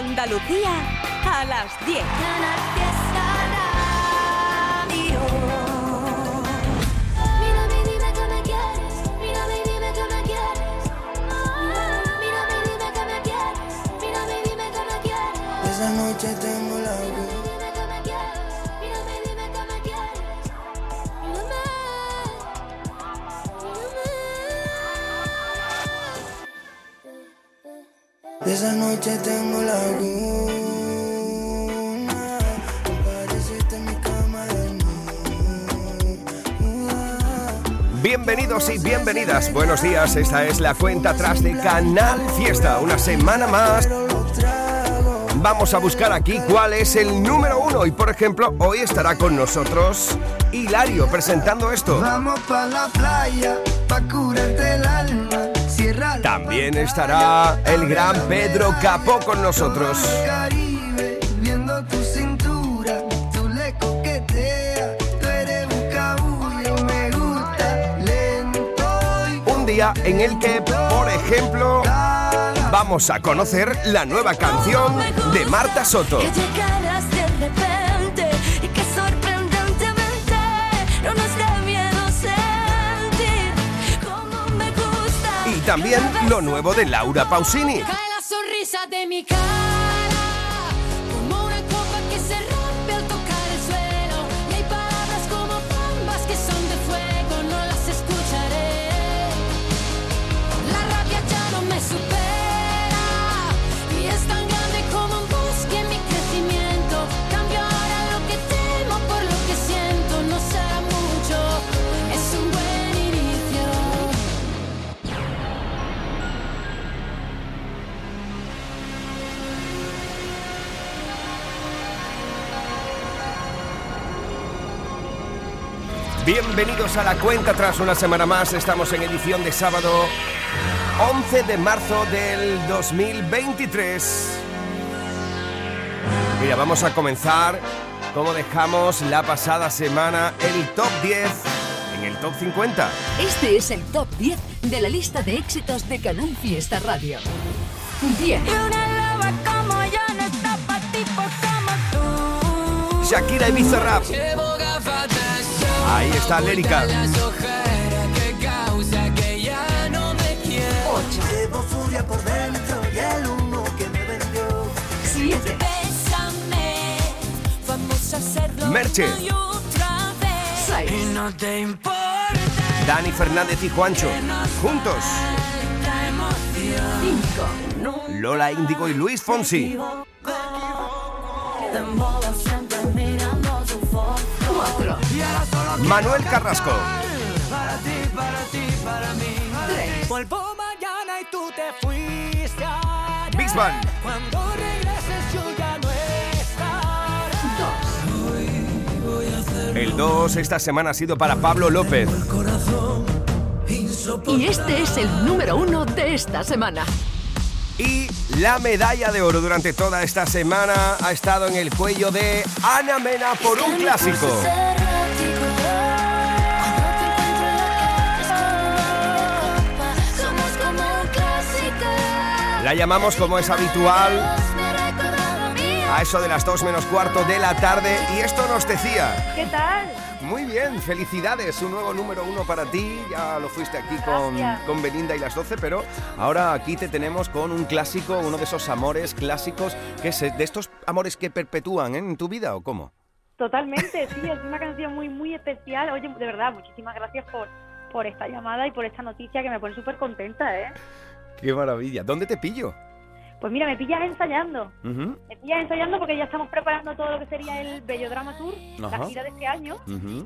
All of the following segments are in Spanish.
Andalucía a las 10. Mírame y dime Esa noche tengo la laguna. Apareciste en mi cama de Bienvenidos y bienvenidas. Buenos días. Esta es la cuenta atrás de Canal Fiesta. Una semana más. Vamos a buscar aquí cuál es el número uno. Y por ejemplo, hoy estará con nosotros Hilario presentando esto. Vamos pa' la playa, pa' curarte el alma. También estará el gran Pedro Capó con nosotros. Un día en el que, por ejemplo, vamos a conocer la nueva canción de Marta Soto. También lo nuevo de Laura Pausini. Bienvenidos a la cuenta tras una semana más. Estamos en edición de sábado 11 de marzo del 2023. Mira, vamos a comenzar como dejamos la pasada semana el top 10 en el top 50. Este es el top 10 de la lista de éxitos de Canal Fiesta Radio. 10. Y una loba como yo no está pa' tipos como tú. Shakira y Bizarrap. Ahí está Lérica. Llevo furia por dentro y el humo que me vendió. 7. Bésame, vamos a hacerlo Merche. y otra vez. 6. No te importa. Dani Fernández y Juancho. Juntos. 5. Lola Índigo y Luis Fonsi. Manuel Carrasco. 3. Vuelvo mañana y tú te fuiste ayer. Bisbal. Cuando regreses yo ya no estaré. 2. El 2 esta semana ha sido para Pablo López. Y este es el número 1 de esta semana. Y la medalla de oro durante toda esta semana ha estado en el cuello de Ana Mena por un clásico. La llamamos como es habitual a eso de las 2 menos cuarto de la tarde y esto nos decía. ¿Qué tal? Muy bien, felicidades, un nuevo número uno para ti. Ya lo fuiste aquí con, con Belinda y las 12, pero ahora aquí te tenemos con un clásico, uno de esos amores clásicos, que es de estos amores que perpetúan ¿eh? en tu vida o cómo. Totalmente, sí, es una canción muy, muy especial. Oye, de verdad, muchísimas gracias por, por esta llamada y por esta noticia que me pone súper contenta, ¿eh? Qué maravilla. ¿Dónde te pillo? Pues mira, me pillas ensayando. Ujú, Me pillas ensayando porque ya estamos preparando todo lo que sería el Bello Drama Tour, la gira de este año.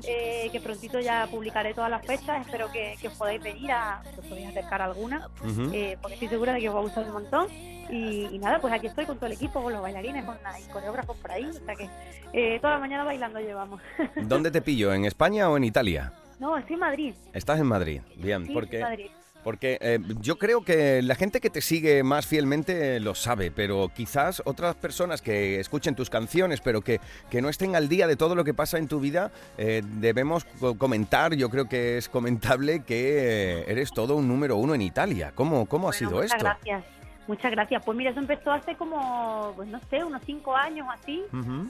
eh, que prontito ya publicaré todas las fechas. Espero que, que os podáis venir a, que os podáis acercar a alguna, eh, porque estoy segura de que os va a gustar un montón. Y, y nada, pues aquí estoy con todo el equipo, con los bailarines, con hay coreógrafos por ahí. O sea que eh, toda la mañana bailando llevamos. ¿Dónde te pillo? ¿En España o en Italia? no, estoy en Madrid. Estás en Madrid. Bien, Sí, porque en Madrid. Porque eh, yo creo que la gente que te sigue más fielmente lo sabe, pero quizás otras personas que escuchen tus canciones, pero que, que no estén al día de todo lo que pasa en tu vida, eh, debemos co- comentar, yo creo que es comentable que eh, eres todo un número uno en Italia. ¿Cómo, cómo ha sido muchas esto? gracias. Muchas gracias. Pues mira, eso empezó hace como, pues no sé, unos cinco años así.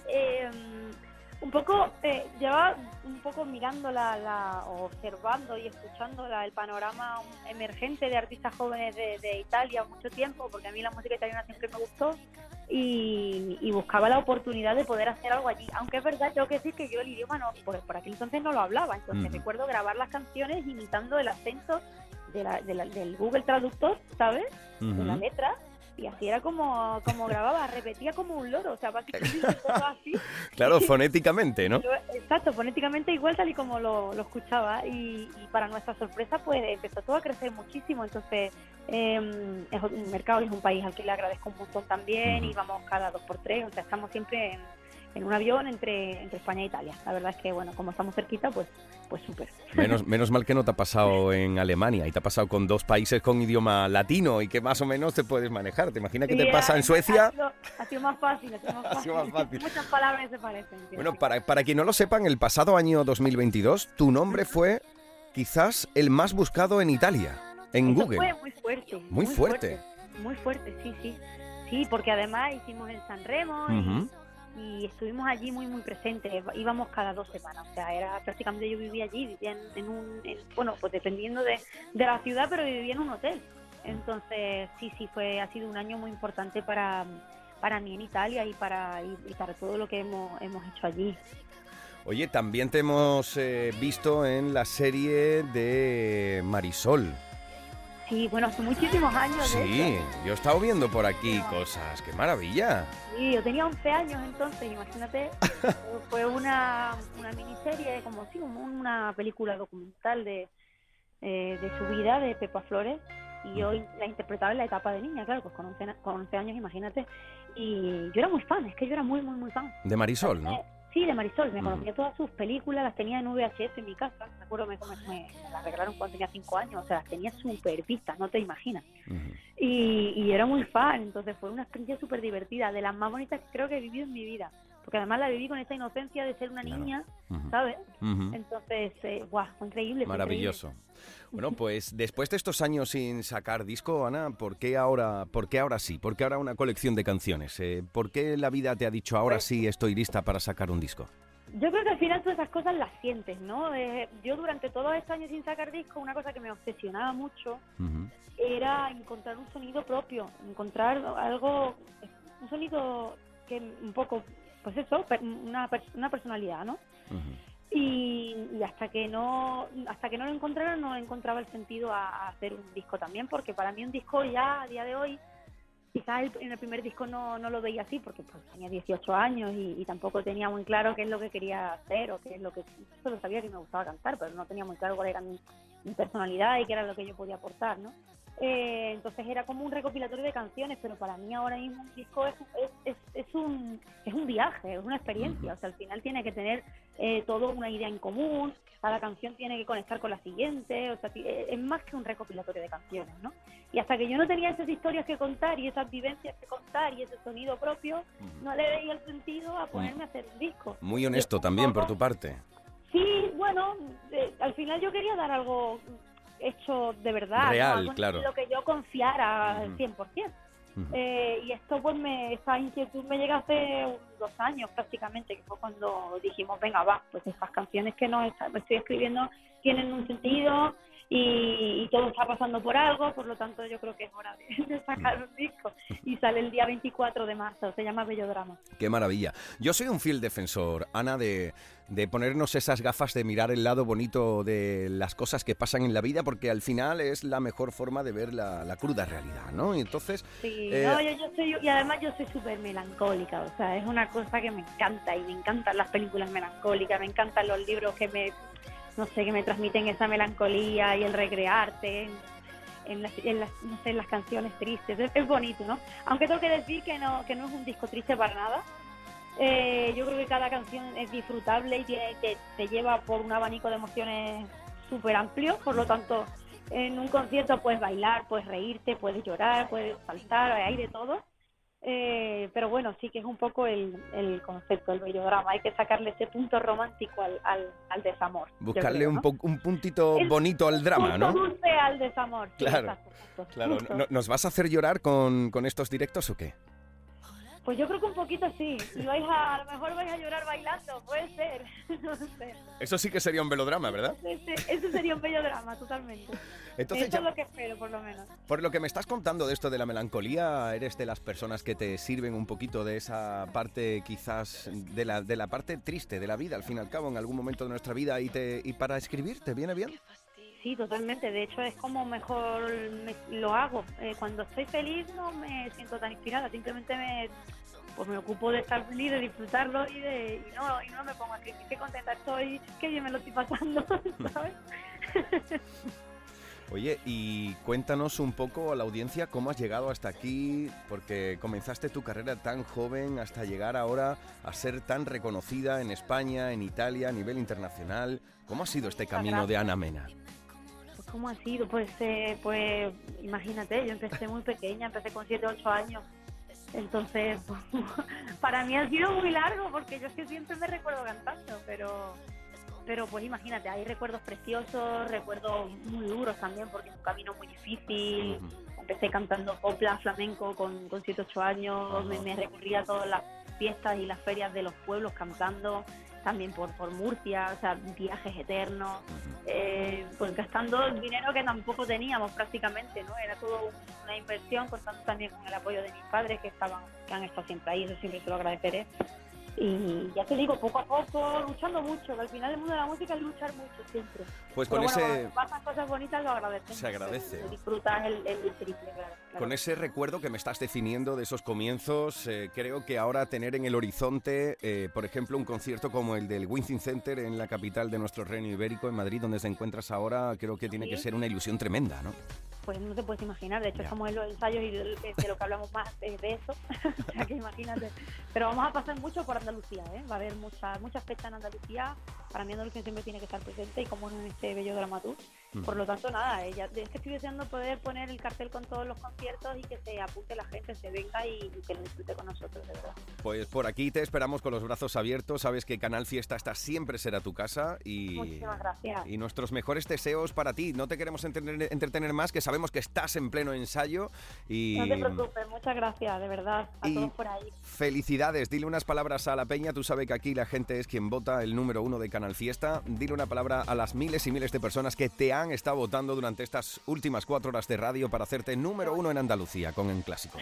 Eh, un poco, eh, llevaba un poco mirando la, la- observando y escuchando la- el panorama emergente de artistas jóvenes de, de Italia mucho tiempo, porque a mí la música italiana siempre me gustó y, y buscaba la oportunidad de poder hacer algo allí. Aunque es verdad, tengo que decir que yo el idioma no, por, por aquel entonces no lo hablaba, entonces Ujú. recuerdo grabar las canciones imitando el acento de la- de la- del Google Traductor, ¿sabes? de la letra. Y así era como, como grababa, repetía como un loro, o sea, básicamente todo así. Claro, fonéticamente, ¿no? Exacto, fonéticamente igual tal y como lo, lo escuchaba y, y para nuestra sorpresa pues empezó todo a crecer muchísimo, entonces eh, es un mercado y es un país al que le agradezco un montón también y vamos cada dos por tres, o sea, estamos siempre en, en un avión entre, entre España e Italia. La verdad es que bueno, como estamos cerquita pues pues súper. Menos, menos mal que no te ha pasado en Alemania y te ha pasado con dos países con idioma latino y que más o menos te puedes manejar. ¿Te imaginas que Sí, te pasa en Suecia? Ha sido, ha sido más fácil, ha sido más Ha fácil. sido más fácil. Muchas palabras se parecen. Bueno, para, para quien no lo sepan, el pasado año 2022 tu nombre fue quizás el más buscado en Italia, en Eso Google. Fue muy fuerte. Muy fuerte. Muy fuerte, sí, sí. Sí, porque además hicimos el San Remo y, estuvimos allí muy, muy presentes. Íbamos cada dos semanas. O sea, era prácticamente yo vivía allí, vivía en, un. en- bueno, pues dependiendo de, de la ciudad, pero vivía en un hotel. Entonces, sí, sí, fue ha sido un año muy importante para, para mí en Italia y para, y, y para todo lo que hemos, hemos hecho allí. Oye, también te hemos eh, visto en la serie de Marisol. Sí, bueno, hace muchísimos años. Sí, yo he estado viendo por aquí cosas. ¡Qué maravilla! Sí, yo tenía 11 años entonces, imagínate. fue una, una miniserie, como sí, como una película documental de, eh, de su vida, de Pepa Flores. Y yo la interpretaba en la etapa de niña, claro, pues con 11, na- con 11 años, imagínate. Y yo era muy fan, es que yo era muy, muy, muy fan. De Marisol, ¿no? Sí, de Marisol, me conocía todas sus películas, las tenía en VHS en mi casa. Me acuerdo, me, me, me las regalaron cuando tenía 5 años, o sea, las tenía súper vistas, no te imaginas. Y, y era muy fan, entonces fue una experiencia súper divertida, de las más bonitas que creo que he vivido en mi vida. Porque además la viví con esa inocencia de ser una Claro. niña. ¿sabes? Entonces, eh, guau, fue increíble. fue Maravilloso. Bueno, pues después de estos años sin sacar disco, Ana, ¿por qué ahora, por qué ahora sí? ¿Por qué ahora una colección de canciones? Eh, ¿Por qué la vida te ha dicho ahora sí estoy lista para sacar un disco? Yo creo que al final todas esas cosas las sientes, ¿no? Eh, yo durante todos estos años sin sacar disco, una cosa que me obsesionaba mucho era encontrar un sonido propio, encontrar algo, un sonido que un poco, pues eso, una, una personalidad, ¿no? Ujú. Y, y hasta que no hasta que no lo encontrara no encontraba el sentido a, hacer un disco también porque para mí un disco ya a día de hoy quizás el- en el primer disco no, no lo veía así porque pues tenía 18 años y, y tampoco tenía muy claro qué es lo que quería hacer o qué es lo que solo sabía que me gustaba cantar pero no tenía muy claro cuál era mi, mi personalidad y qué era lo que yo podía aportar no Eh, entonces era como un recopilatorio de canciones pero para mí ahora mismo un disco es, es, es, es un es un viaje es una experiencia o sea al final tiene que tener eh, todo una idea en común, cada canción tiene que conectar con la siguiente, o sea, eh, es más que un recopilatorio de canciones, ¿no? Y hasta que yo no tenía esas historias que contar y esas vivencias que contar y ese sonido propio, no le veía el sentido a ponerme a hacer un disco. Muy honesto también por tu parte. Sí, bueno, eh, al final yo quería dar algo hecho de verdad. Real, Algo en claro. lo que yo confiara al Ujú. 100%. Ujú. Eh, y esto pues me, esta inquietud me llega hace dos años prácticamente, que fue cuando dijimos, venga, va, pues estas canciones que no está- me estoy escribiendo tienen un sentido y, y todo está pasando por algo, por lo tanto yo creo que es hora de, de sacar un disco. Y sale el día 24 de marzo, se llama Bello Drama. Qué maravilla. Yo soy un fiel defensor, Ana, de, de ponernos esas gafas de mirar el lado bonito de las cosas que pasan en la vida, porque al final es la mejor forma de ver la, la cruda realidad, ¿no? Y entonces, Sí, Eh, no, yo, yo soy, y además yo soy súper melancólica, o sea, es una cosa que me encanta y me encantan las películas melancólicas, me encantan los libros que me, no sé, que me transmiten esa melancolía y el recrearte en, en las, en las- no sé, en las canciones tristes, es, bonito, ¿no? Aunque tengo que decir que no, que no es un disco triste para nada, Eh, yo creo que cada canción es disfrutable y tiene, te, te lleva por un abanico de emociones súper amplio, por lo tanto, en un concierto puedes bailar, puedes reírte, puedes llorar, puedes saltar, hay de todo. Eh, pero bueno, sí que es un poco el, el concepto, el bellodrama. Hay que sacarle ese punto romántico al, al, al desamor. Buscarle creo, un, po- un puntito El bonito al drama, punto ¿no? dulce al desamor. sí, Claro, exacto, exacto, Claro, justo. ¿no- ¿nos vas a hacer llorar con, con estos directos o qué? Pues yo creo que un poquito sí. Y vais a, a lo mejor vais a llorar bailando, puede ser. no sé. Eso sí que sería un velodrama, ¿verdad? Ese sería un bello drama, totalmente. Entonces, Eso ya- es lo que espero, por lo menos. por lo que me estás contando de esto de la melancolía, eres de las personas que te sirven un poquito de esa parte, quizás, de la, de la parte triste de la vida, al fin y al cabo, en algún momento de nuestra vida, y, te, y para escribir, ¿te viene bien? Sí, totalmente. De hecho, es como mejor me- lo hago. Eh, cuando estoy feliz no me siento tan inspirada. Simplemente me, pues me ocupo de estar feliz, de disfrutarlo y, de, y, no, y no me pongo a escribir. Qué contenta estoy, qué bien me lo estoy pasando, ¿sabes? Oye, y cuéntanos un poco a la audiencia cómo has llegado hasta aquí, porque comenzaste tu carrera tan joven hasta llegar ahora a ser tan reconocida en España, en Italia, a nivel internacional. ¿Cómo ha sido este camino de Ana Mena? ¿Cómo ha sido? Pues, eh, pues imagínate, yo empecé muy pequeña, empecé con 7, 8 años. Entonces, para mí ha sido muy largo porque yo es que siempre me recuerdo cantando, pero pero pues imagínate, hay recuerdos preciosos, recuerdos muy duros también porque es un camino muy difícil. Empecé cantando copla, flamenco con, con 7, 8 años, me, me recorría todas las fiestas y las ferias de los pueblos cantando, también por, por Murcia, o sea, viajes eternos eh, pues gastando dinero que tampoco teníamos prácticamente, ¿no? Era todo una inversión, contando también con el apoyo de mis padres que estaban, que han estado siempre ahí, eso siempre se lo agradeceré. Y ya te digo, poco a poco, luchando mucho, que al final el mundo de la música es luchar mucho siempre. Pues Pero con bueno, ese- pasan cosas bonitas lo agradeces. Se agradece. Disfrutas el, el triple, claro. claro. Con ese recuerdo que me estás definiendo de esos comienzos, eh, creo que ahora tener en el horizonte, eh, por ejemplo, un concierto como el del Wincing Center en la capital de nuestro reino ibérico, en Madrid, donde te encuentras ahora, creo que tiene que Sí. ser una ilusión tremenda, ¿no? Pues no te puedes imaginar, de hecho estamos en los ensayos y de, de lo que hablamos más es de eso, o sea que imagínate. Pero vamos a pasar mucho por Andalucía, ¿eh? va a haber muchas muchas fechas en Andalucía, para mí Andalucía siempre tiene que estar presente y como no en este bello dramatur. Por lo tanto, nada, ella, es que estoy deseando poder poner el cartel con todos los conciertos y que se apunte la gente, se venga y, y que lo disfrute con nosotros, de verdad. Pues por aquí te esperamos con los brazos abiertos, sabes que Canal Fiesta está siempre será tu casa y, Muchísimas gracias. y nuestros mejores deseos para ti. No te queremos entretener, entretener más, que sabemos que estás en pleno ensayo y... No te preocupes, muchas gracias, de verdad, a Y- todos por ahí. Felicidades, dile unas palabras a la peña, tú sabes que aquí la gente es quien vota el número uno de Canal Fiesta, dile una palabra a las miles y miles de personas que te han estado votando durante estas últimas cuatro horas de radio para hacerte número uno en Andalucía con el clásico.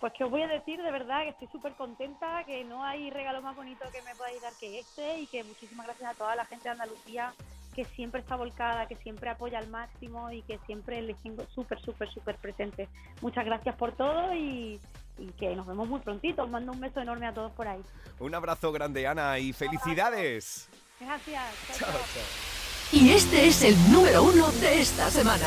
Pues que os voy a decir de verdad que estoy súper contenta, que no hay regalo más bonito que me podáis dar que este y que muchísimas gracias a toda la gente de Andalucía que siempre está volcada, que siempre apoya al máximo y que siempre les tengo súper, súper, súper presente. Muchas gracias por todo y, y que nos vemos muy prontito. Os mando un beso enorme a todos por ahí. Un abrazo grande Ana y felicidades. Gracias. chao, chao. Y este es el número uno de esta semana.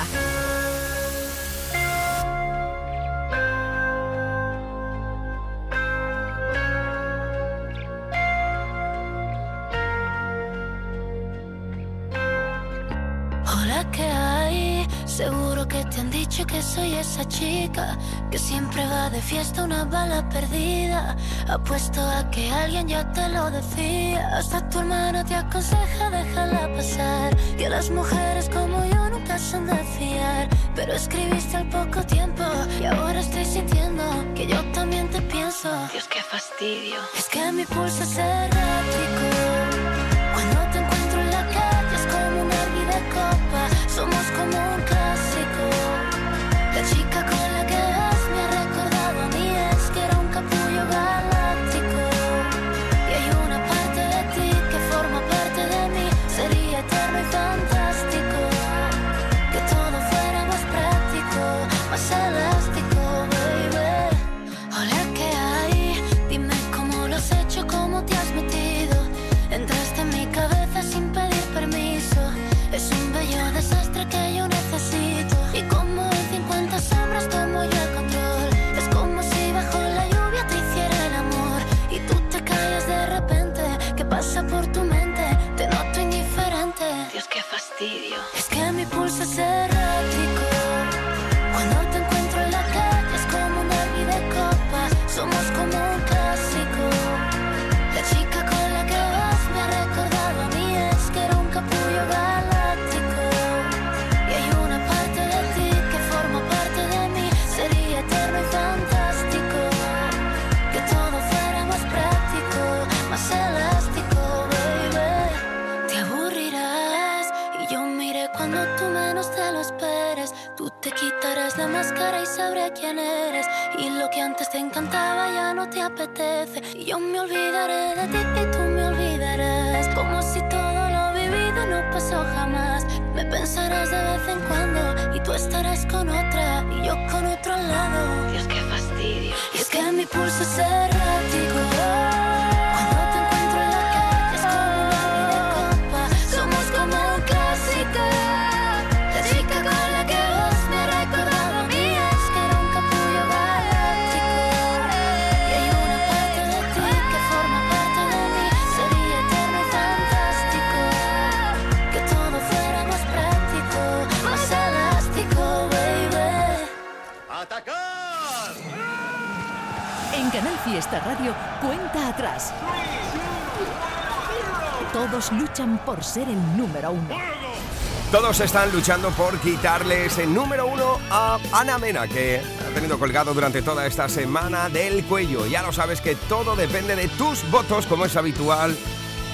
Dicho que soy esa chica que siempre va de fiesta una bala perdida. Apuesto a que alguien ya te lo decía. Hasta tu hermana te aconseja déjala pasar. Que las mujeres como yo nunca son de fiar. Pero escribiste al poco tiempo y ahora estoy sintiendo que yo también te pienso. Dios, qué fastidio. Es que mi pulso es errático. Cuando te encuentro en la calle es como una hervida copa, somos como un clásico. Es que mi pulso es errático. Antes te encantaba ya no te apetece. Y yo me olvidaré de ti y tú me olvidarás. Como si todo lo vivido no pasó jamás. Me pensarás de vez en cuando y tú estarás con otra y yo con otro al lado. Dios, qué fastidio. Y es que mi pulso es errático. Canal Fiesta Radio, cuenta atrás. Todos luchan por ser el número uno. Todos están luchando por quitarle ese número uno a Ana Mena, que ha tenido colgado durante toda esta semana del cuello. Ya lo sabes que todo depende de tus votos, como es habitual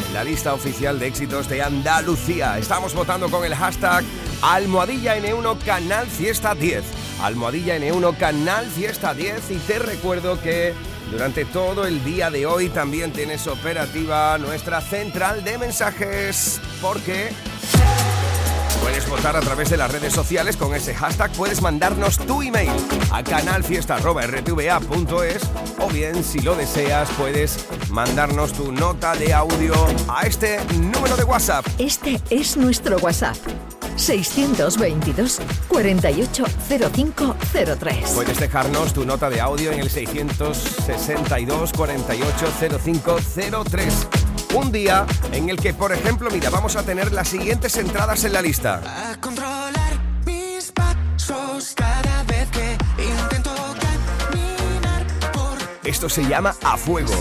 en la lista oficial de éxitos de Andalucía. Estamos votando con el hashtag Almohadilla N1 Canal Fiesta 10. Almohadilla N1 Canal Fiesta 10 y te recuerdo que durante todo el día de hoy también tienes operativa nuestra central de mensajes porque Puedes votar a través de las redes sociales con ese hashtag. Puedes mandarnos tu email a canalfiesta.rtva.es o bien, si lo deseas, puedes mandarnos tu nota de audio a este número de WhatsApp. Este es nuestro WhatsApp. 622 480503. Puedes dejarnos tu nota de audio en el 662 480503. Un día en el que, por ejemplo, mira, vamos a tener las siguientes entradas en la lista. A controlar mis pasos cada vez que intento caminar por Esto se llama A Fuego.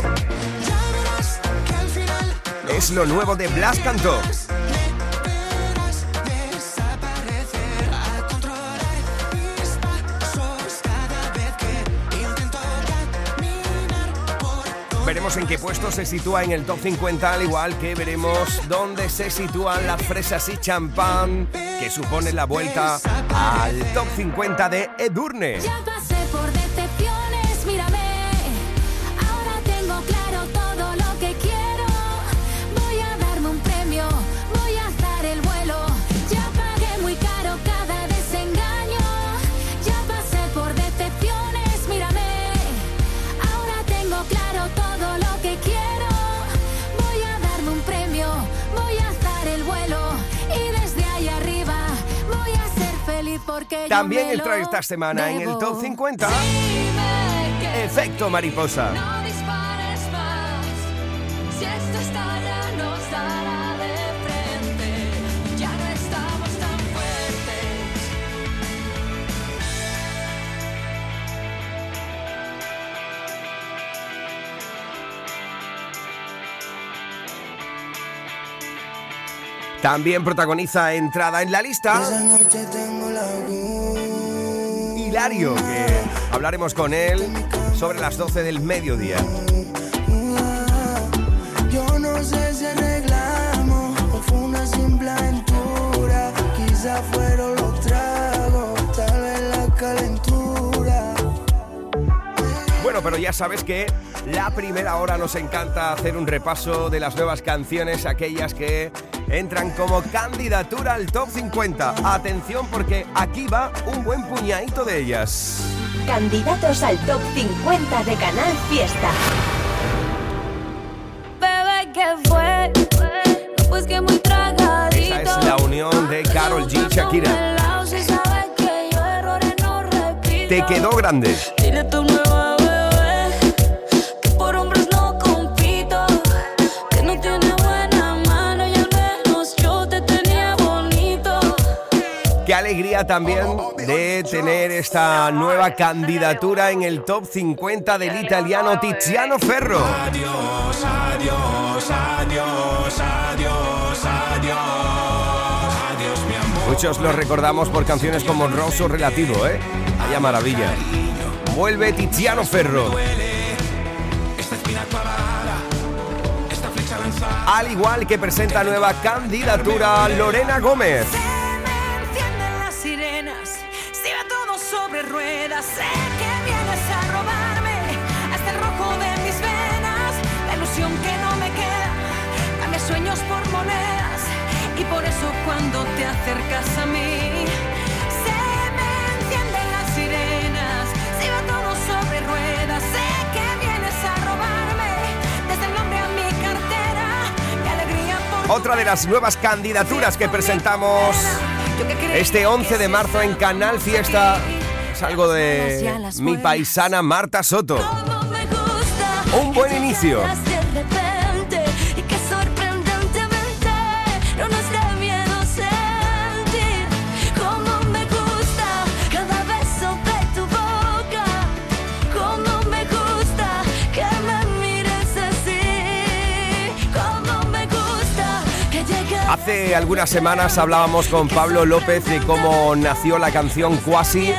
Ya verás que al final Es lo nuevo de Blas Cantó. En qué puesto se sitúa en el top 50, al igual que veremos dónde se sitúan las fresas y champán, que supone la vuelta al top 50 de Edurne. También entra esta semana en el top 50, Dime que Efecto Mariposa. También protagoniza entrada en la lista Hilario, que hablaremos con él sobre las 12 del mediodía. Yo no sé si arreglamos o fue una simple aventura. Quizá fueron los tragos, tal vez la calentura. Bueno, pero ya sabes que la primera hora nos encanta hacer un repaso de las nuevas canciones, aquellas que entran como candidatura al top 50. Atención porque aquí va un buen puñadito de ellas. Candidatos al top 50 de Canal Fiesta. Bebé, ¿qué fue? Pues que muy tragadito. Esa es la unión de Carol G y Shakira. Te quedó grande. Dile tu Qué alegría también de tener esta nueva candidatura en el top 50 del italiano Tiziano Ferro. Adiós, adiós, adiós, adiós, adiós. Adiós, mi amor. Muchos lo recordamos por canciones como Rosso Relativo, ¿eh? Vaya maravilla. Vuelve Tiziano Ferro. Al igual que presenta nueva candidatura Lorena Gómez. Sobre ruedas. Sé que vienes a robarme hasta el rojo de mis venas, la ilusión que no me queda. Cambia sueños por monedas y por eso cuando te acercas a mí se me encienden las sirenas. Si va todo sobre ruedas, sé que vienes a robarme desde el nombre a mi cartera. Mi alegría por Otra de las nuevas candidaturas que presentamos este 11 de marzo en Canal Fiesta algo de mi paisana Marta Soto. Un buen inicio. Hace algunas semanas hablábamos con Pablo López de cómo nació la canción Quasi.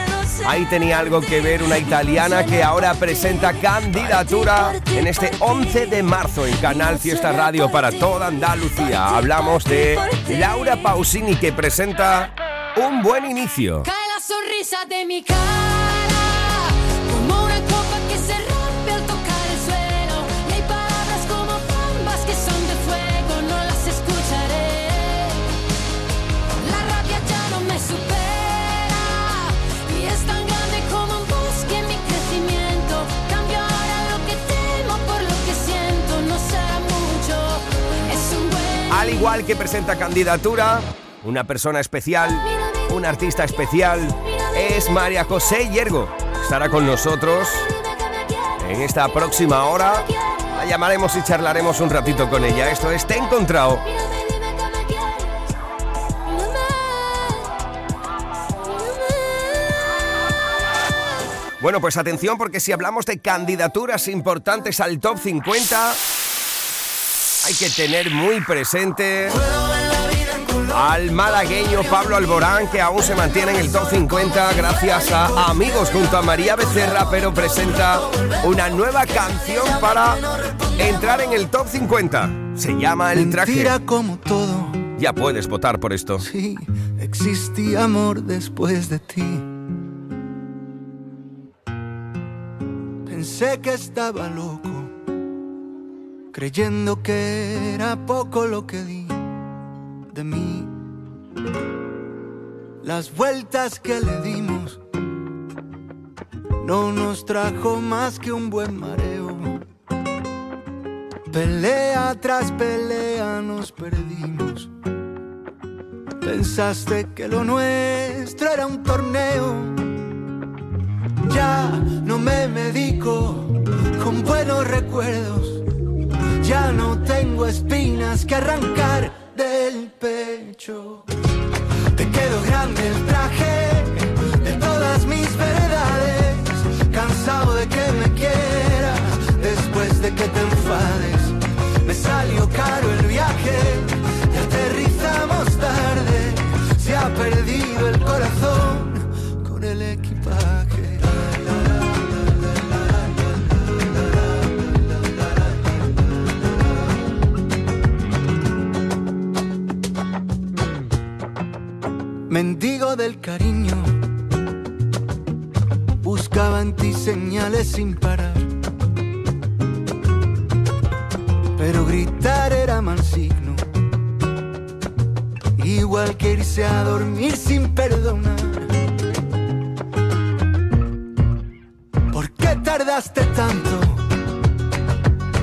Ahí tenía algo que ver una italiana que ahora presenta candidatura en este 11 de marzo en Canal Fiesta Radio para toda Andalucía. Hablamos de Laura Pausini que presenta Un buen inicio. Cae la sonrisa de mi cara Al igual que presenta candidatura, una persona especial, un artista especial, es María José Yergo. Estará con nosotros en esta próxima hora. La llamaremos y charlaremos un ratito con ella. Esto es Te encontrado. Bueno, pues atención porque si hablamos de candidaturas importantes al top 50, hay que tener muy presente al malagueño Pablo Alborán, que aún se mantiene en el top 50 gracias a Amigos junto a María Becerra, pero presenta una nueva canción para entrar en el top 50. Se llama El Traje. Mentira como todo. Ya puedes votar por esto. Sí, existía amor después de ti. Pensé que estaba loco, creyendo que era poco lo que di de mí. Las vueltas que le dimos no nos trajo más que un buen mareo. Pelea tras pelea nos perdimos. Pensaste que lo nuestro era un torneo. Ya no me medico con buenos recuerdos. Ya no tengo espinas que arrancar del pecho. Te quedó grande el traje de todas mis verdades. Cansado de que me quieras después de que te enfades. Me salió caro el viaje y aterrizamos tarde. Se ha perdido el corazón Mendigo del cariño, buscaba en ti señales sin parar. Pero gritar era mal signo, igual que irse a dormir sin perdonar. ¿Por qué tardaste tanto?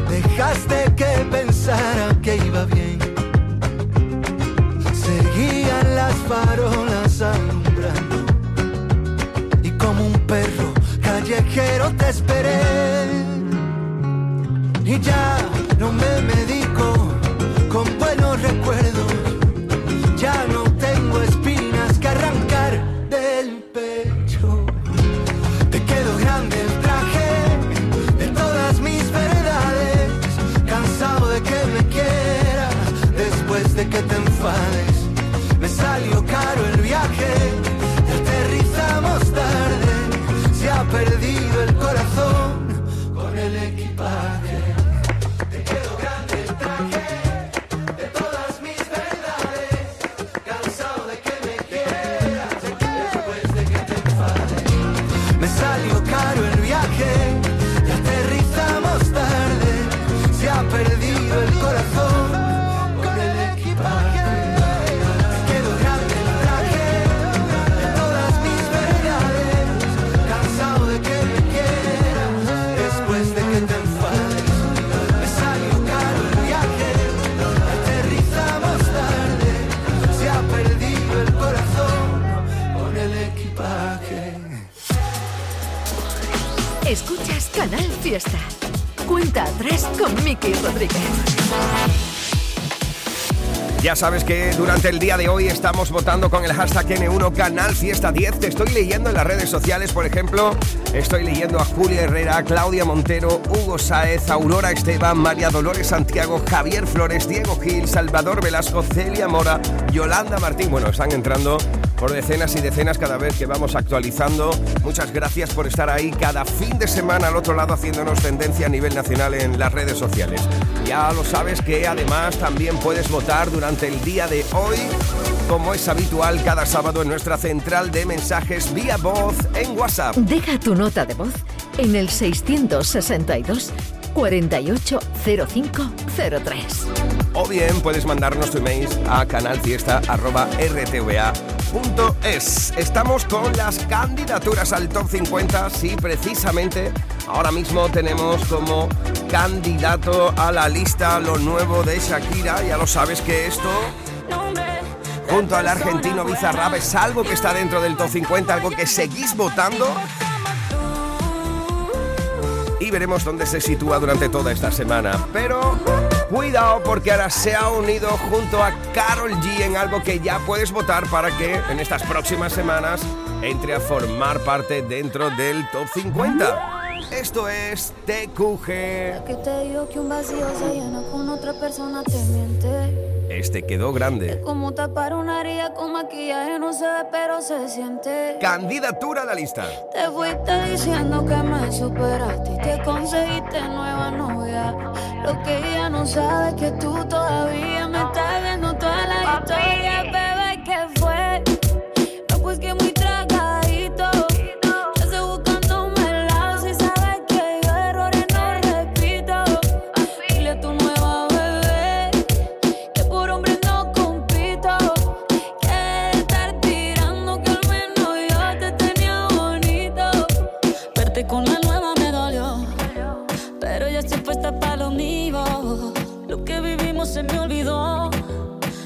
Dejaste que pensara que iba bien. Ya no me Fiesta. Cuenta atrás con Miki Rodríguez. Ya sabes que durante el día de hoy estamos votando con el hashtag N1 Canal Fiesta 10. Te estoy leyendo en las redes sociales, por ejemplo, estoy leyendo a Julia Herrera, Claudia Montero, Hugo Saez, Aurora Esteban, María Dolores Santiago, Javier Flores, Diego Gil, Salvador Velasco, Celia Mora, Yolanda Martín. Bueno, están entrando por decenas y decenas cada vez que vamos actualizando. Muchas gracias por estar ahí cada fin de semana al otro lado haciéndonos tendencia a nivel nacional en las redes sociales. Ya lo sabes que además también puedes votar durante el día de hoy, como es habitual cada sábado en nuestra central de mensajes vía voz en WhatsApp. Deja tu nota de voz en el 662 480503. O bien puedes mandarnos tu email a canalfiesta.rtva.es. Estamos con las candidaturas al top 50. Sí, precisamente ahora mismo tenemos como candidato a la lista lo nuevo de Shakira. Ya lo sabes que esto junto al argentino Bizarrap es algo que está dentro del top 50, algo que seguís votando y veremos dónde se sitúa durante toda esta semana. Pero cuidado porque ahora se ha unido junto a Carol G en algo que ya puedes votar para que en estas próximas semanas entre a formar parte dentro del top 50. Esto es TQG. Que te digo que un vacío se llena con otra persona te miente. Este quedó grande. Como tapar una herida con maquillaje no se ve, pero se siente. Candidatura a la lista. Te fuiste diciendo que me superaste y que conseguiste nueva novia. Lo que ella no sabe es que tú todavía me estás viendo toda la historia, bebé, ¿qué fue?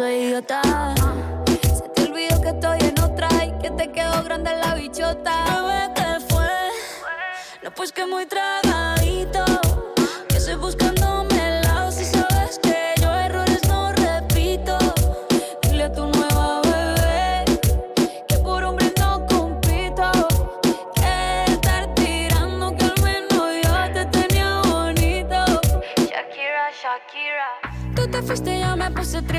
soy idiota. Se te olvidó que estoy en otra y que te quedó grande la bichota. Bebé, ¿qué fue? No, pues que muy tragadito.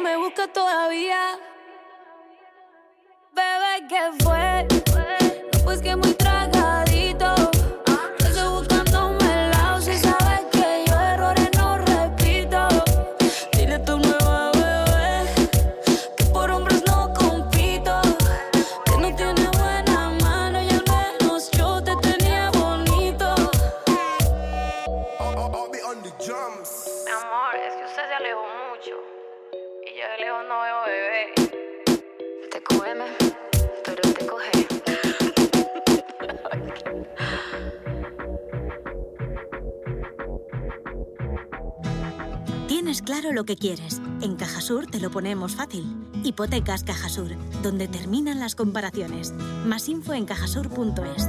que me busca todavía, bebé, ¿qué fue? No, pues que muy tragadito. Estoy buscándome el lado si sabes que yo errores no repito. Dile a tu nueva bebé que por hombres no compito. Que no tiene buena mano y al menos yo te tenía bonito. Mi amor, es que usted se alejó mucho. De no veo bebé. Te pero te coge. Tienes claro lo que quieres. En Cajasur te lo ponemos fácil. Hipotecas Cajasur, donde terminan las comparaciones. Más info en cajasur.es.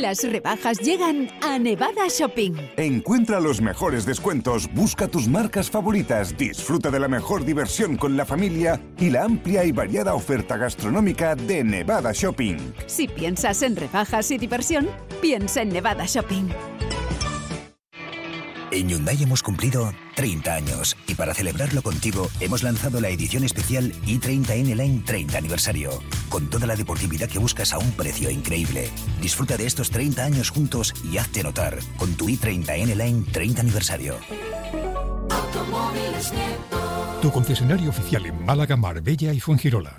las rebajas llegan a Nevada Shopping. Encuentra los mejores descuentos, busca tus marcas favoritas, disfruta de la mejor diversión con la familia y la amplia y variada oferta gastronómica de Nevada Shopping. Si piensas en rebajas y diversión, piensa en Nevada Shopping. En Hyundai hemos cumplido 30 años y para celebrarlo contigo hemos lanzado la edición especial i30N Line 30 aniversario, con toda la deportividad que buscas a un precio increíble. Disfruta de estos 30 años juntos y hazte notar con tu i30N Line 30 aniversario. Tu concesionario oficial en Málaga, Marbella y Fuengirola.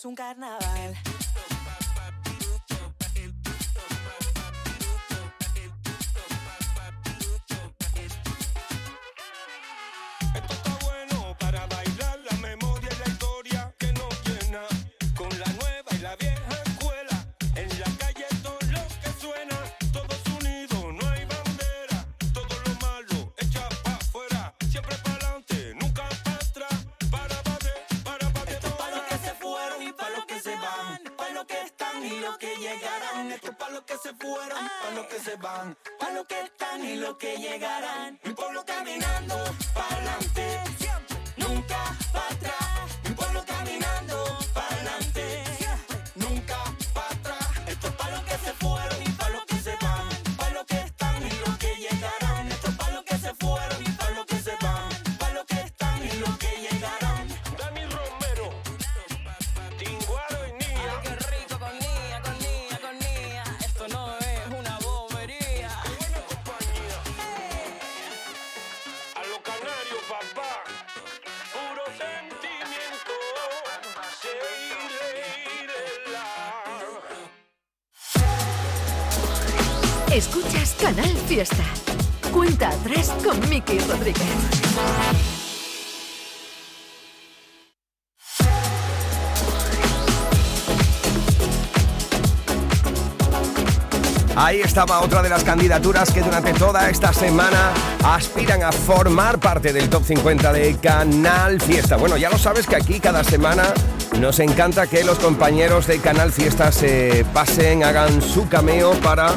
es un carnaval. que se fueron, para los que se van, para los que están y los que llegarán. Mi pueblo caminando para adelante, nunca para atrás. Escuchas Canal Fiesta. Cuenta atrás con Miki Rodríguez. Ahí estaba otra de las candidaturas que durante toda esta semana aspiran a formar parte del top 50 de Canal Fiesta. Bueno, ya lo sabes que aquí cada semana nos encanta que los compañeros de Canal Fiesta se pasen, hagan su cameo para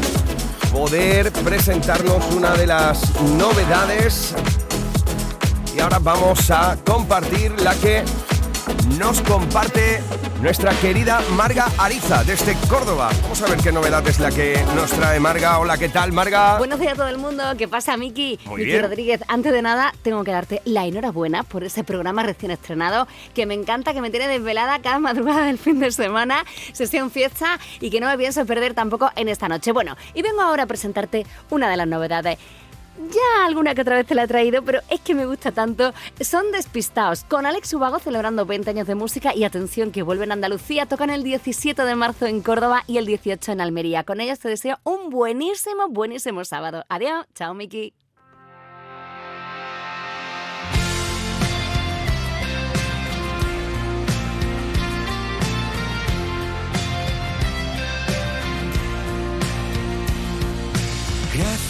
poder presentarnos una de las novedades. Y ahora vamos a compartir la que nos comparte nuestra querida Marga Ariza desde Córdoba. Vamos a ver qué novedad es la que nos trae Marga. Hola, ¿qué tal, Marga? Buenos días a todo el mundo. ¿Qué pasa, Miki? Muy Miki bien. Rodríguez, antes de nada, tengo que darte la enhorabuena por ese programa recién estrenado que me encanta, que me tiene desvelada cada madrugada del fin de semana, sesión fiesta y que no me pienso perder tampoco en esta noche. Bueno, y vengo ahora a presentarte una de las novedades. Ya alguna que otra vez te la he traído, pero es que me gusta tanto. Son Despistados, con Alex Ubago celebrando 20 años de música y atención que vuelven a Andalucía, tocan el 17 de marzo en Córdoba y el 18 en Almería. Con ellos te deseo un buenísimo, buenísimo sábado. Adiós, chao Miki.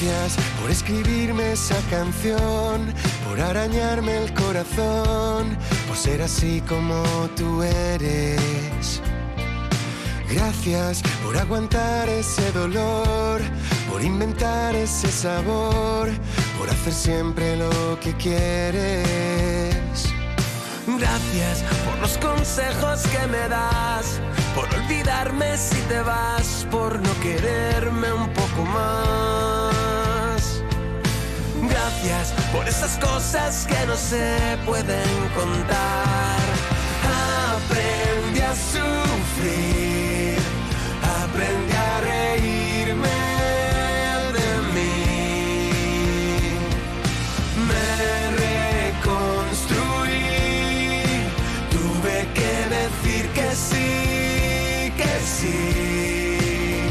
Gracias por escribirme esa canción, por arañarme el corazón, por ser así como tú eres. Gracias por aguantar ese dolor, por inventar ese sabor, por hacer siempre lo que quieres. Gracias por los consejos que me das, por olvidarme si te vas, por no quererme un poco más. Por esas cosas que no se pueden contar. Aprendí a sufrir, aprendí a reírme de mí. Me reconstruí, tuve que decir que sí, que sí.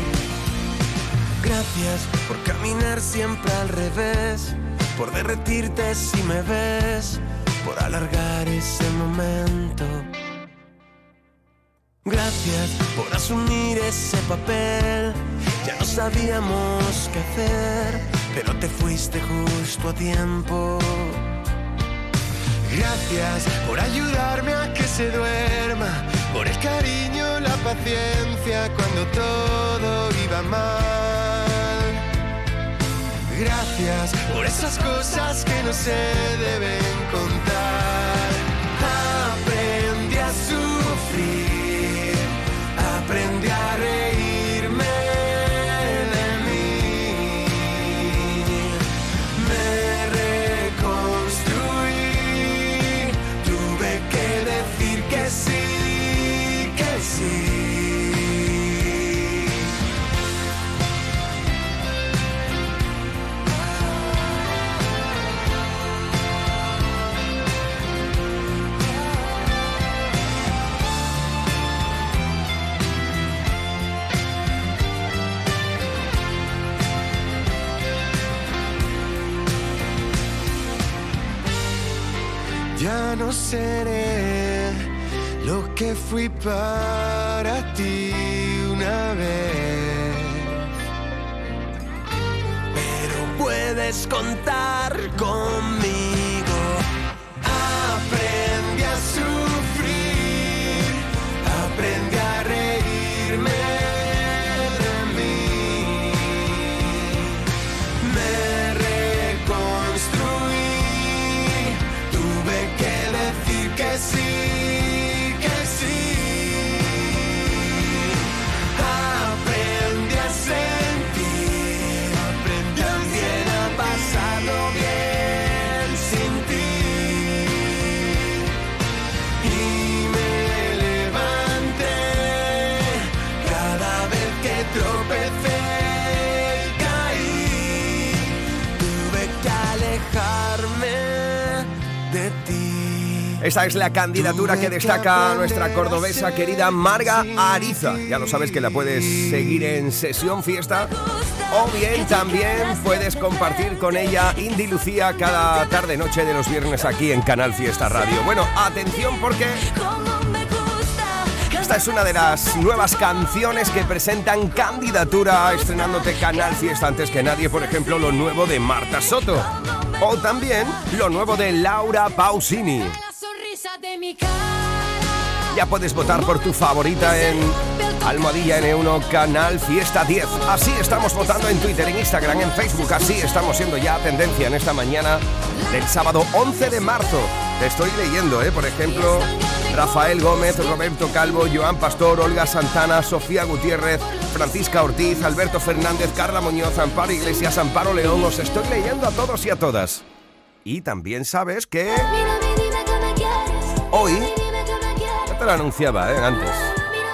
Gracias por caminar siempre al revés, por derretirte si me ves, por alargar ese momento. Gracias por asumir ese papel. Ya no sabíamos qué hacer, pero te fuiste justo a tiempo. Gracias por ayudarme a que se duerma, por el cariño, la paciencia cuando todo iba mal. Gracias por esas cosas que no se deben contar. Seré lo que fui para ti una vez. Pero puedes contar Esta es la candidatura que destaca nuestra cordobesa querida Marga Ariza. Ya lo sabes que la puedes seguir en Sesión Fiesta o bien también puedes compartir con ella Indy Lucía cada tarde noche de los viernes aquí en Canal Fiesta Radio. Bueno, atención porque esta es una de las nuevas canciones que presentan candidatura estrenándote Canal Fiesta antes que nadie, por ejemplo, lo nuevo de Marta Soto o también lo nuevo de Laura Pausini. Ya puedes votar por tu favorita en Almohadilla N1 Canal Fiesta 10. Así estamos votando en Twitter, en Instagram, en Facebook. Así estamos siendo ya tendencia en esta mañana del sábado 11 de marzo. Te estoy leyendo, ¿eh? Por ejemplo, Rafael Gómez, Roberto Calvo, Joan Pastor, Olga Santana, Sofía Gutiérrez, Francisca Ortiz, Alberto Fernández, Carla Muñoz, Amparo Iglesias, Amparo León. Os estoy leyendo a todos y a todas. Y también sabes que hoy ya te lo anunciaba ¿eh? antes.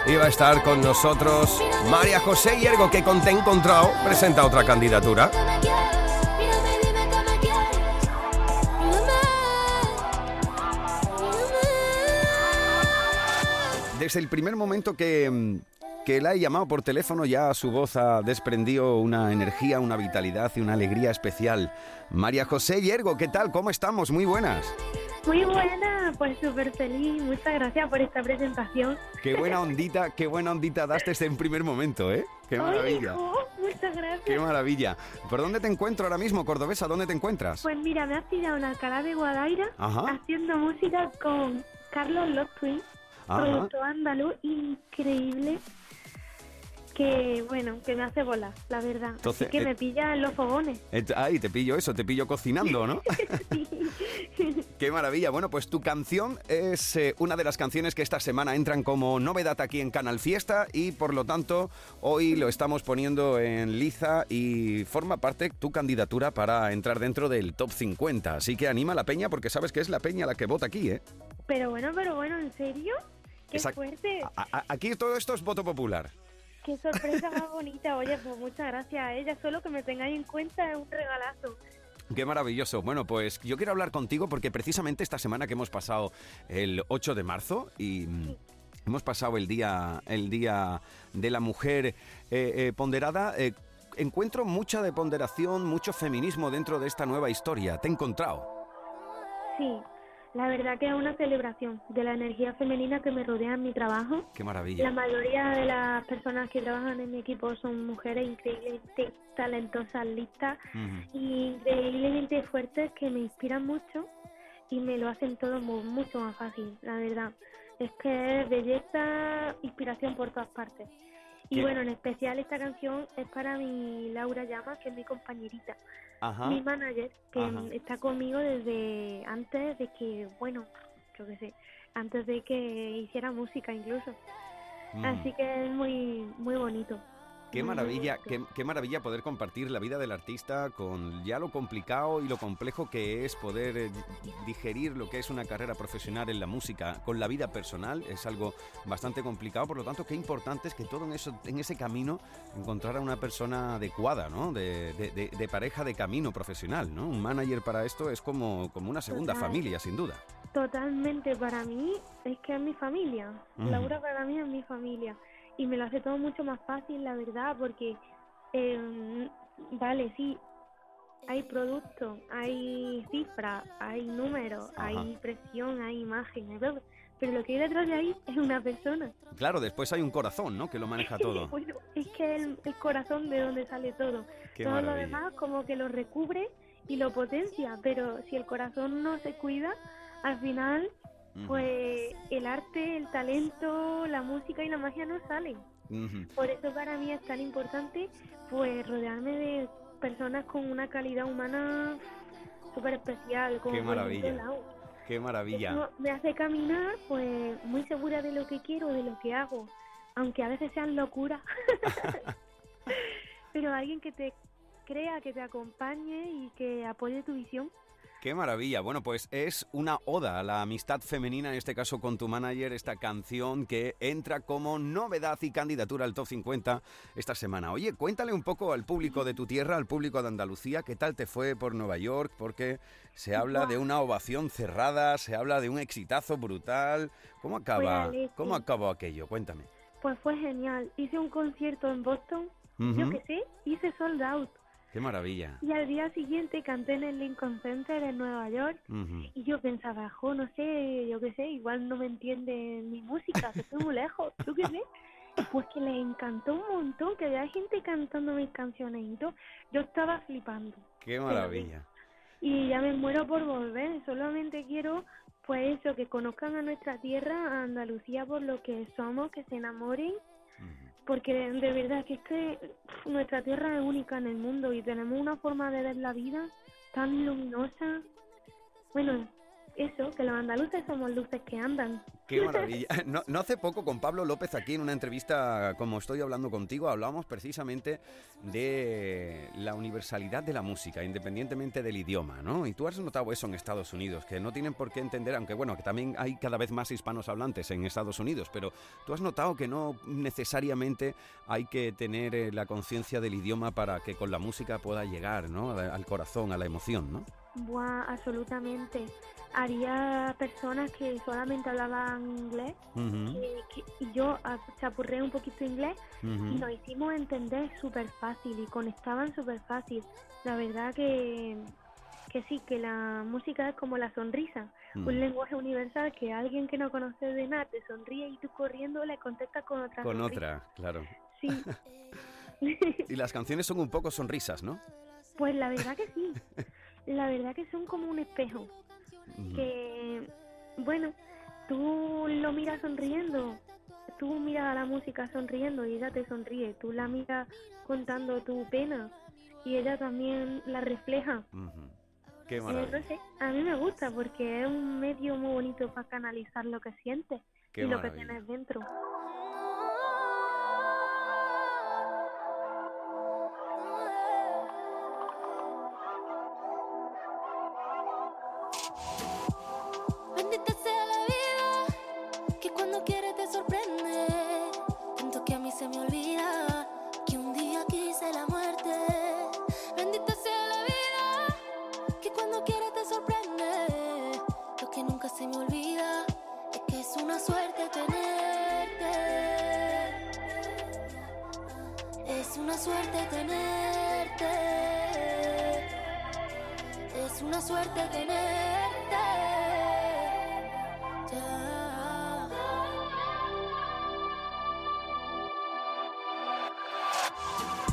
Iba a estar con nosotros María José Hiergo, que con Te encontrado presenta otra candidatura. Desde el primer momento que, que la he llamado por teléfono, ya su voz ha desprendido una energía, una vitalidad y una alegría especial. María José Hiergo, ¿qué tal? ¿Cómo estamos? Muy buenas. Muy buena, pues súper feliz. Muchas gracias por esta presentación. Qué buena ondita, qué buena ondita daste el primer momento, ¿eh? Qué Ay, maravilla. jo, muchas gracias. Qué maravilla. ¿Por dónde te encuentro ahora mismo, Cordobesa? ¿Dónde te encuentras? Pues mira, me has pillado en Alcalá de Guadaira Ajá. haciendo música con Carlos Ajá. productor andaluz increíble que, bueno, que me hace volar, la verdad. Entonces, Así que eh, me pilla en los fogones. Eh, Ay, te pillo eso, te pillo cocinando, ¿no? Qué maravilla. Bueno, pues tu canción es eh, una de las canciones que esta semana entran como novedad aquí en Canal Fiesta y por lo tanto hoy lo estamos poniendo en liza y forma parte tu candidatura para entrar dentro del top 50. Así que anima a la peña porque sabes que es la peña la que vota aquí, ¿eh? Pero bueno, pero bueno, ¿en serio? ¡Qué fuerte! A- a- aquí todo esto es voto popular. ¡Qué sorpresa más bonita! Oye, pues muchas gracias a ella. Solo que me tengáis en cuenta es un regalazo. Qué maravilloso. Bueno, pues yo quiero hablar contigo porque precisamente esta semana que hemos pasado el 8 de marzo y mm, hemos pasado el día, el día de la mujer eh, eh, ponderada, eh, encuentro mucha de ponderación, mucho feminismo dentro de esta nueva historia. Te he encontrado. Sí, la verdad que es una celebración de la energía femenina que me rodea en mi trabajo. Qué La maravilla. mayoría de las personas que trabajan en mi equipo son mujeres increíblemente talentosas, listas y increíblemente fuertes que me inspiran mucho y me lo hacen todo mu- mucho más fácil, la verdad. Es que es belleza, inspiración por todas partes. Y ¿Qué? bueno, en especial esta canción es para mi Laura Llamas, que es mi compañerita, Ajá. mi manager, que Ajá. está conmigo desde antes de que, bueno, yo qué sé, antes de que hiciera música incluso. Mm. Así que es muy, muy bonito. Qué maravilla, qué, qué maravilla poder compartir la vida del artista con ya lo complicado y lo complejo que es poder eh, digerir lo que es una carrera profesional en la música con la vida personal. Es algo bastante complicado, por lo tanto, qué importante es que todo en, eso, en ese camino encontrar a una persona adecuada, ¿no? De, de- de- de pareja de camino profesional, ¿no? Un manager para esto es como, como una segunda Total. familia, sin duda. Totalmente, para mí es que es mi familia. Laura para mí es mi familia. Y me lo hace todo mucho más fácil, la verdad, porque, eh, vale, sí, hay producto, hay cifras, hay números, Ajá. hay presión, hay imagen, hay todo. Pero lo que hay detrás de ahí es una persona. Claro, después hay un corazón, ¿no? Que lo maneja todo. Bueno, es que el, el corazón de donde sale todo. Qué todo lo demás como que lo recubre y lo potencia, pero si el corazón no se cuida, al final, Pues el arte, el talento, la música y la magia no salen. Por eso para mí es tan importante, pues rodearme de personas con una calidad humana súper especial, como Qué ejemplo maravilla. Qué maravilla. Eso me hace caminar, pues muy segura de lo que quiero, de lo que hago, aunque a veces sean locuras. Pero alguien que te crea, que te acompañe y que apoye tu visión. Qué maravilla. Bueno, pues es una oda a la amistad femenina, en este caso con tu manager, esta canción que entra como novedad y candidatura al top 50 esta semana. Oye, cuéntale un poco al público de tu tierra, al público de Andalucía, qué tal te fue por Nueva York, porque se habla de una ovación cerrada, se habla de un exitazo brutal. ¿Cómo acaba? ¿Cómo acabó aquello? Cuéntame. Pues fue genial. Hice un concierto en Boston, yo que sé, hice sold out. Qué maravilla. Y al día siguiente canté en el Lincoln Center en Nueva York. Y yo pensaba, jo, no sé, yo qué sé, igual no me entiende mi música, que estoy muy lejos, ¿tú qué sé? Pues que les encantó un montón, que había gente cantando mis canciones y todo. Yo estaba flipando. Qué maravilla. Y ya me muero por volver, solamente quiero, pues eso, que conozcan a nuestra tierra, a Andalucía por lo que somos, que se enamoren. Porque de verdad que es que nuestra tierra es única en el mundo y tenemos una forma de ver la vida tan luminosa. Bueno, eso, que los andaluces somos luces que andan. Qué maravilla. No, no hace poco con Pablo López aquí en una entrevista, como estoy hablando contigo, hablábamos precisamente de la universalidad de la música, independientemente del idioma, ¿no? Y tú has notado eso en Estados Unidos, que no tienen por qué entender, aunque bueno, que también hay cada vez más hispanos hablantes en Estados Unidos, pero tú has notado que no necesariamente hay que tener eh, la conciencia del idioma para que con la música pueda llegar, ¿no? Al corazón, a la emoción, ¿no? Buah, absolutamente. Había personas que solamente hablaban inglés Ujú. que- que- y yo ah, chapurré un poquito inglés Ujú. y nos hicimos entender súper fácil y conectaban súper fácil. La verdad que, que sí, que la música es como la sonrisa, Mm. un lenguaje universal que alguien que no conoce de nada te sonríe y tú corriendo le contestas con otra Con sonrisa. otra, claro. Sí, Y las canciones son un poco sonrisas, ¿no? pues la verdad que sí. La verdad que son como un espejo. Que bueno tú lo miras sonriendo tú miras a la música sonriendo y ella te sonríe tú la miras contando tu pena y ella también la refleja. Qué Eh, maravilla. a mí me gusta porque es un medio muy bonito para canalizar lo que sientes Qué y lo que tienes dentro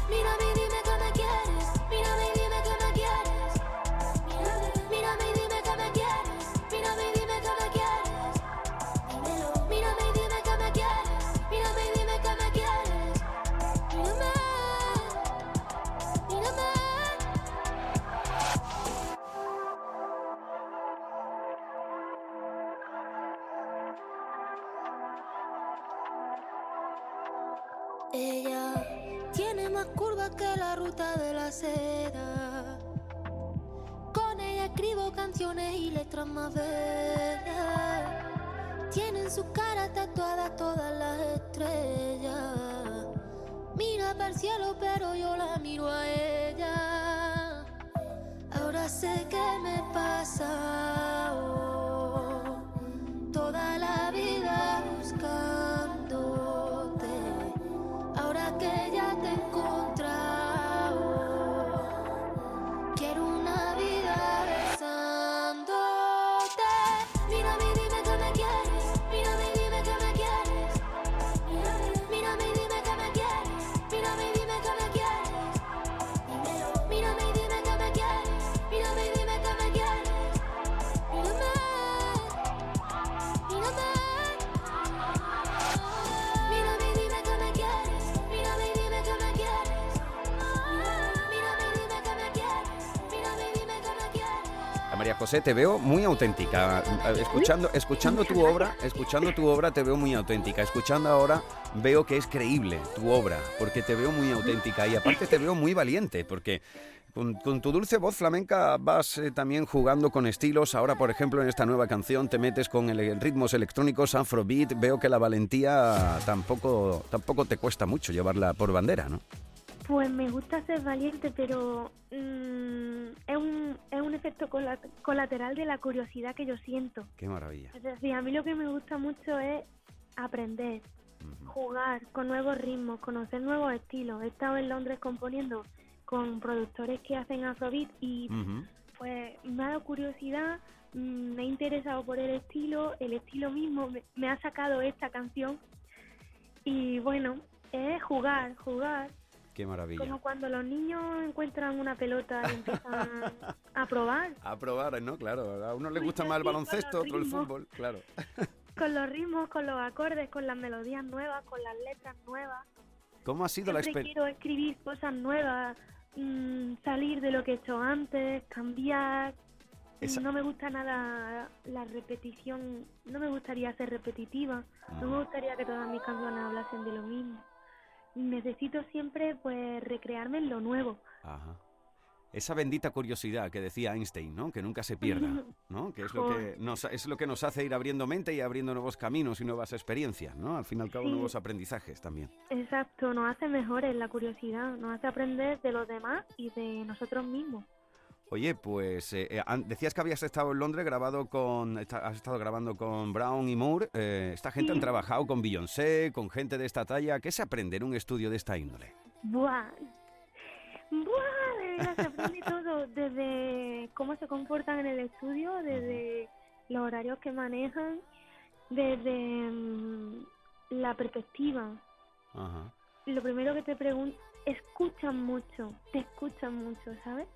Mírame José, te veo muy auténtica. Escuchando, escuchando tu obra, escuchando tu obra te veo muy auténtica. Escuchando ahora veo que es creíble tu obra, porque te veo muy auténtica y aparte te veo muy valiente, porque con, con tu dulce voz flamenca vas eh, también jugando con estilos. Ahora, por ejemplo, en esta nueva canción te metes con el- ritmos electrónicos, afrobeat. Veo que la valentía tampoco, tampoco te cuesta mucho llevarla por bandera, ¿no? Pues me gusta ser valiente, pero mm, es, un, es un efecto cola- colateral de la curiosidad que yo siento. Qué maravilla. Es decir, a mí lo que me gusta mucho es aprender, jugar con nuevos ritmos, conocer nuevos estilos. He estado en Londres componiendo con productores que hacen afrobeat y pues me ha dado curiosidad, mm, me he interesado por el estilo, el estilo mismo me, me ha sacado esta canción y bueno, es jugar, jugar. Qué maravilla. Como cuando los niños encuentran una pelota y empiezan a probar A probar, ¿no? Claro, a uno le gusta más el baloncesto, otro el fútbol, claro. con los ritmos, con los acordes, con las melodías nuevas, con las letras nuevas. ¿Cómo ha sido la experiencia? quiero escribir cosas nuevas, mm, salir de lo que he hecho antes, cambiar. Esa- No me gusta nada la repetición, no me gustaría ser repetitiva, no me gustaría que todas mis canciones hablasen de lo mismo. Necesito siempre pues recrearme en lo nuevo. Ajá. Esa bendita curiosidad que decía Einstein, ¿no? Que nunca se pierda, ¿no? Que es lo que nos, es lo que nos hace ir abriendo mente y abriendo nuevos caminos y nuevas experiencias, ¿no? Al fin y al cabo, Sí. nuevos aprendizajes también. Exacto, nos hace mejores la curiosidad, nos hace aprender de los demás y de nosotros mismos. Oye, pues eh, eh, decías que habías estado en Londres grabado con, has estado grabando con Brown y Moore. eh, esta gente han Sí. trabajado con Beyoncé, con gente de esta talla. ¿Qué se aprende en un estudio de esta índole? Buah, buah, de verdad se aprende todo, desde cómo se comportan en el estudio, desde los horarios que manejan, desde mm, la perspectiva. Ajá. Lo primero que te pregunto, escuchan mucho, te escuchan mucho, ¿sabes?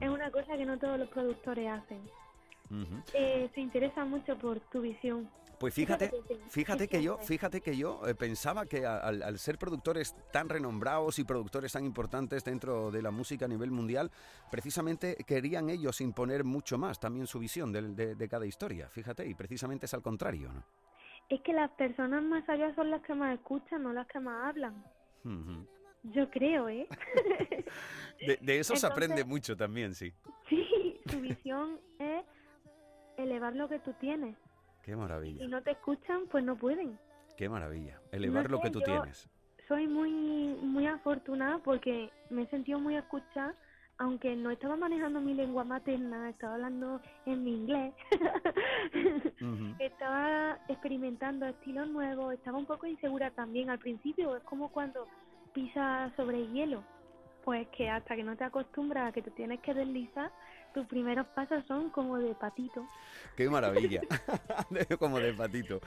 Es una cosa que no todos los productores hacen. Eh, se interesan mucho por tu visión. Pues fíjate, fíjate que yo, fíjate que yo eh, pensaba que al, al ser productores tan renombrados y productores tan importantes dentro de la música a nivel mundial, precisamente querían ellos imponer mucho más también su visión del- de, de cada historia. Fíjate, y precisamente es al contrario, ¿no? Es que las personas más sabias son las que más escuchan, no las que más hablan. Yo creo, ¿eh? De, de eso se aprende mucho también, sí. Sí, su visión es elevar lo que tú tienes. Qué Si maravilla, no te escuchan, pues no pueden. qué maravilla. Elevar No lo sé, que tú yo tienes. Soy muy muy afortunada porque me he sentido muy escuchada, aunque no estaba manejando mi lengua materna, estaba hablando en mi inglés. Ujú. estaba experimentando estilos nuevos, estaba un poco insegura también al principio, es como cuando pisas sobre hielo, pues que hasta que no te acostumbras a que te tienes que deslizar, tus primeros pasos son como de patito. Qué maravilla. Como de patito.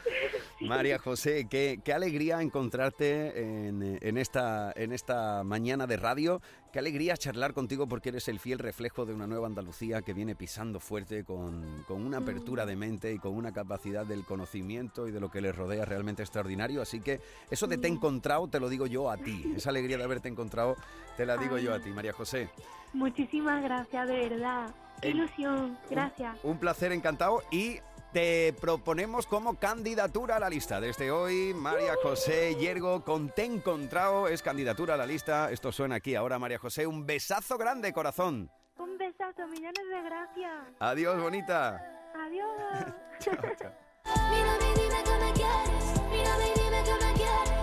María José, qué, qué alegría encontrarte en, en esta, en esta mañana de radio. Qué alegría charlar contigo porque eres el fiel reflejo de una nueva Andalucía que viene pisando fuerte con, con una apertura de mente y con una capacidad del conocimiento y de lo que le rodea realmente extraordinario. Así que eso de te he encontrado te lo digo yo a ti. Esa alegría de haberte encontrado te la digo yo a ti, María José. Muchísimas gracias, de verdad. Qué ilusión, gracias. Un placer, encantado. Y te proponemos como candidatura a la lista. Desde hoy, María José Yergo, con Te he encontrado, es candidatura a la lista. Esto suena aquí ahora, María José. Un besazo grande, corazón. Un besazo, millones de gracias. Adiós, bonita. Adiós. Mírame y dime que me quieres. Mírame y dime que me quieres.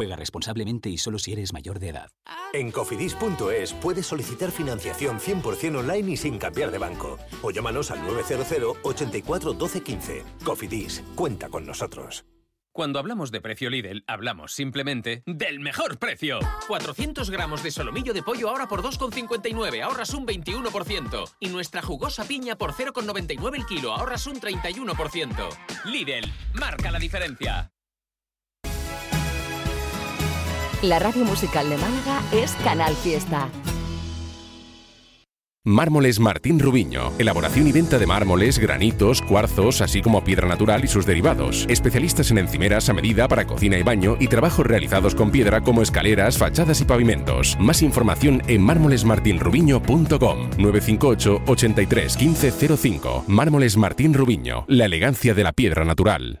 Juega responsablemente y solo si eres mayor de edad. En cofidis.es puedes solicitar financiación 100% online y sin cambiar de banco. O llámanos al 900 84 12 15. Cofidis, cuenta con nosotros. Cuando hablamos de precio Lidl, hablamos simplemente del mejor precio. 400 gramos de solomillo de pollo ahora por 2,59, ahorras un 21%. Y nuestra jugosa piña por 0,99 el kilo, ahorras un 31%. Lidl, marca la diferencia. La radio musical de Málaga es Canal Fiesta. Mármoles Martín Rubiño. Elaboración y venta de mármoles, granitos, cuarzos, así como piedra natural y sus derivados. Especialistas en encimeras a medida para cocina y baño y trabajos realizados con piedra como escaleras, fachadas y pavimentos. Más información en mármolesmartinrubiño.com 958 83 1505. Mármoles Martín Rubiño. La elegancia de la piedra natural.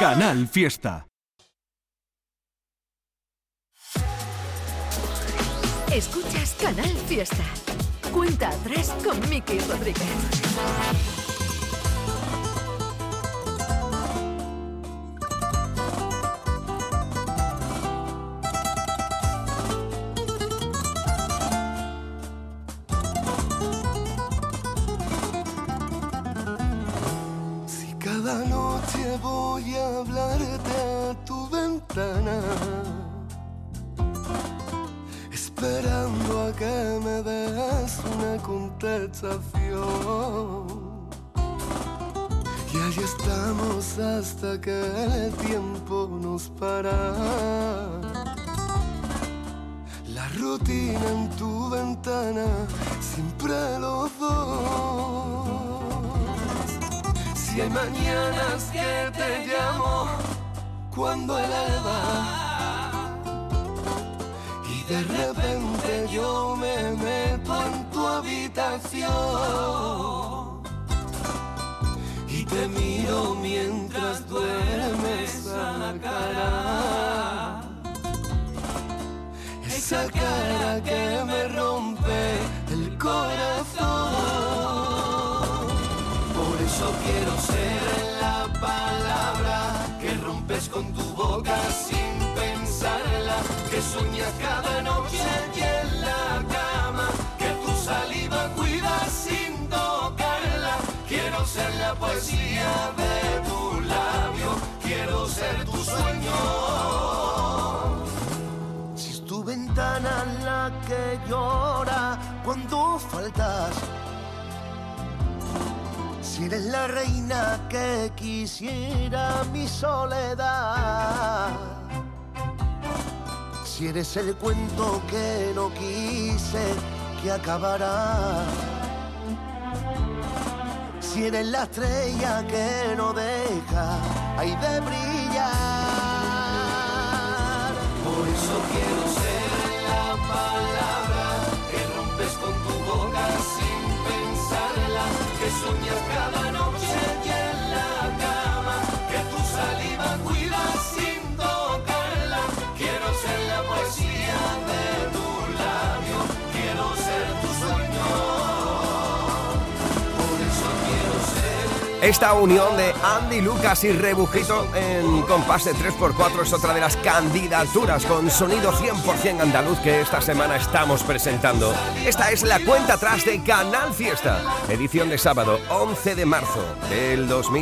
Canal Fiesta. Escuchas Canal Fiesta. Cuenta atrás con Miki Rodríguez. Noche voy a hablarte a tu ventana, esperando a que me des una contestación. Y allí estamos hasta que el tiempo nos para. La rutina en tu ventana, siempre los dos. Si hay mañanas que te llamo cuando el alba y de repente yo me meto en tu habitación y te miro mientras duermes a la cara. Esa cara que me rompe el corazón. Por eso quiero ser con tu boca sin pensarla, que sueñas cada noche y en la cama, que tu saliva cuidas sin tocarla. Quiero ser la poesía de tu labio, quiero ser tu sueño. Si es tu ventana la que llora cuando faltas. Si eres la reina que quisiera mi soledad. Si eres el cuento que no quise que acabará. Si eres la estrella que no deja ahí de brillar. Por eso quiero ser la palabra que sueñas cada Esta unión de Andy Lucas y Rebujito en compás de 3x4 es otra de las candidaturas con sonido 100% andaluz que esta semana estamos presentando. Esta es la cuenta atrás de Canal Fiesta, edición de sábado 11 de marzo del 2000.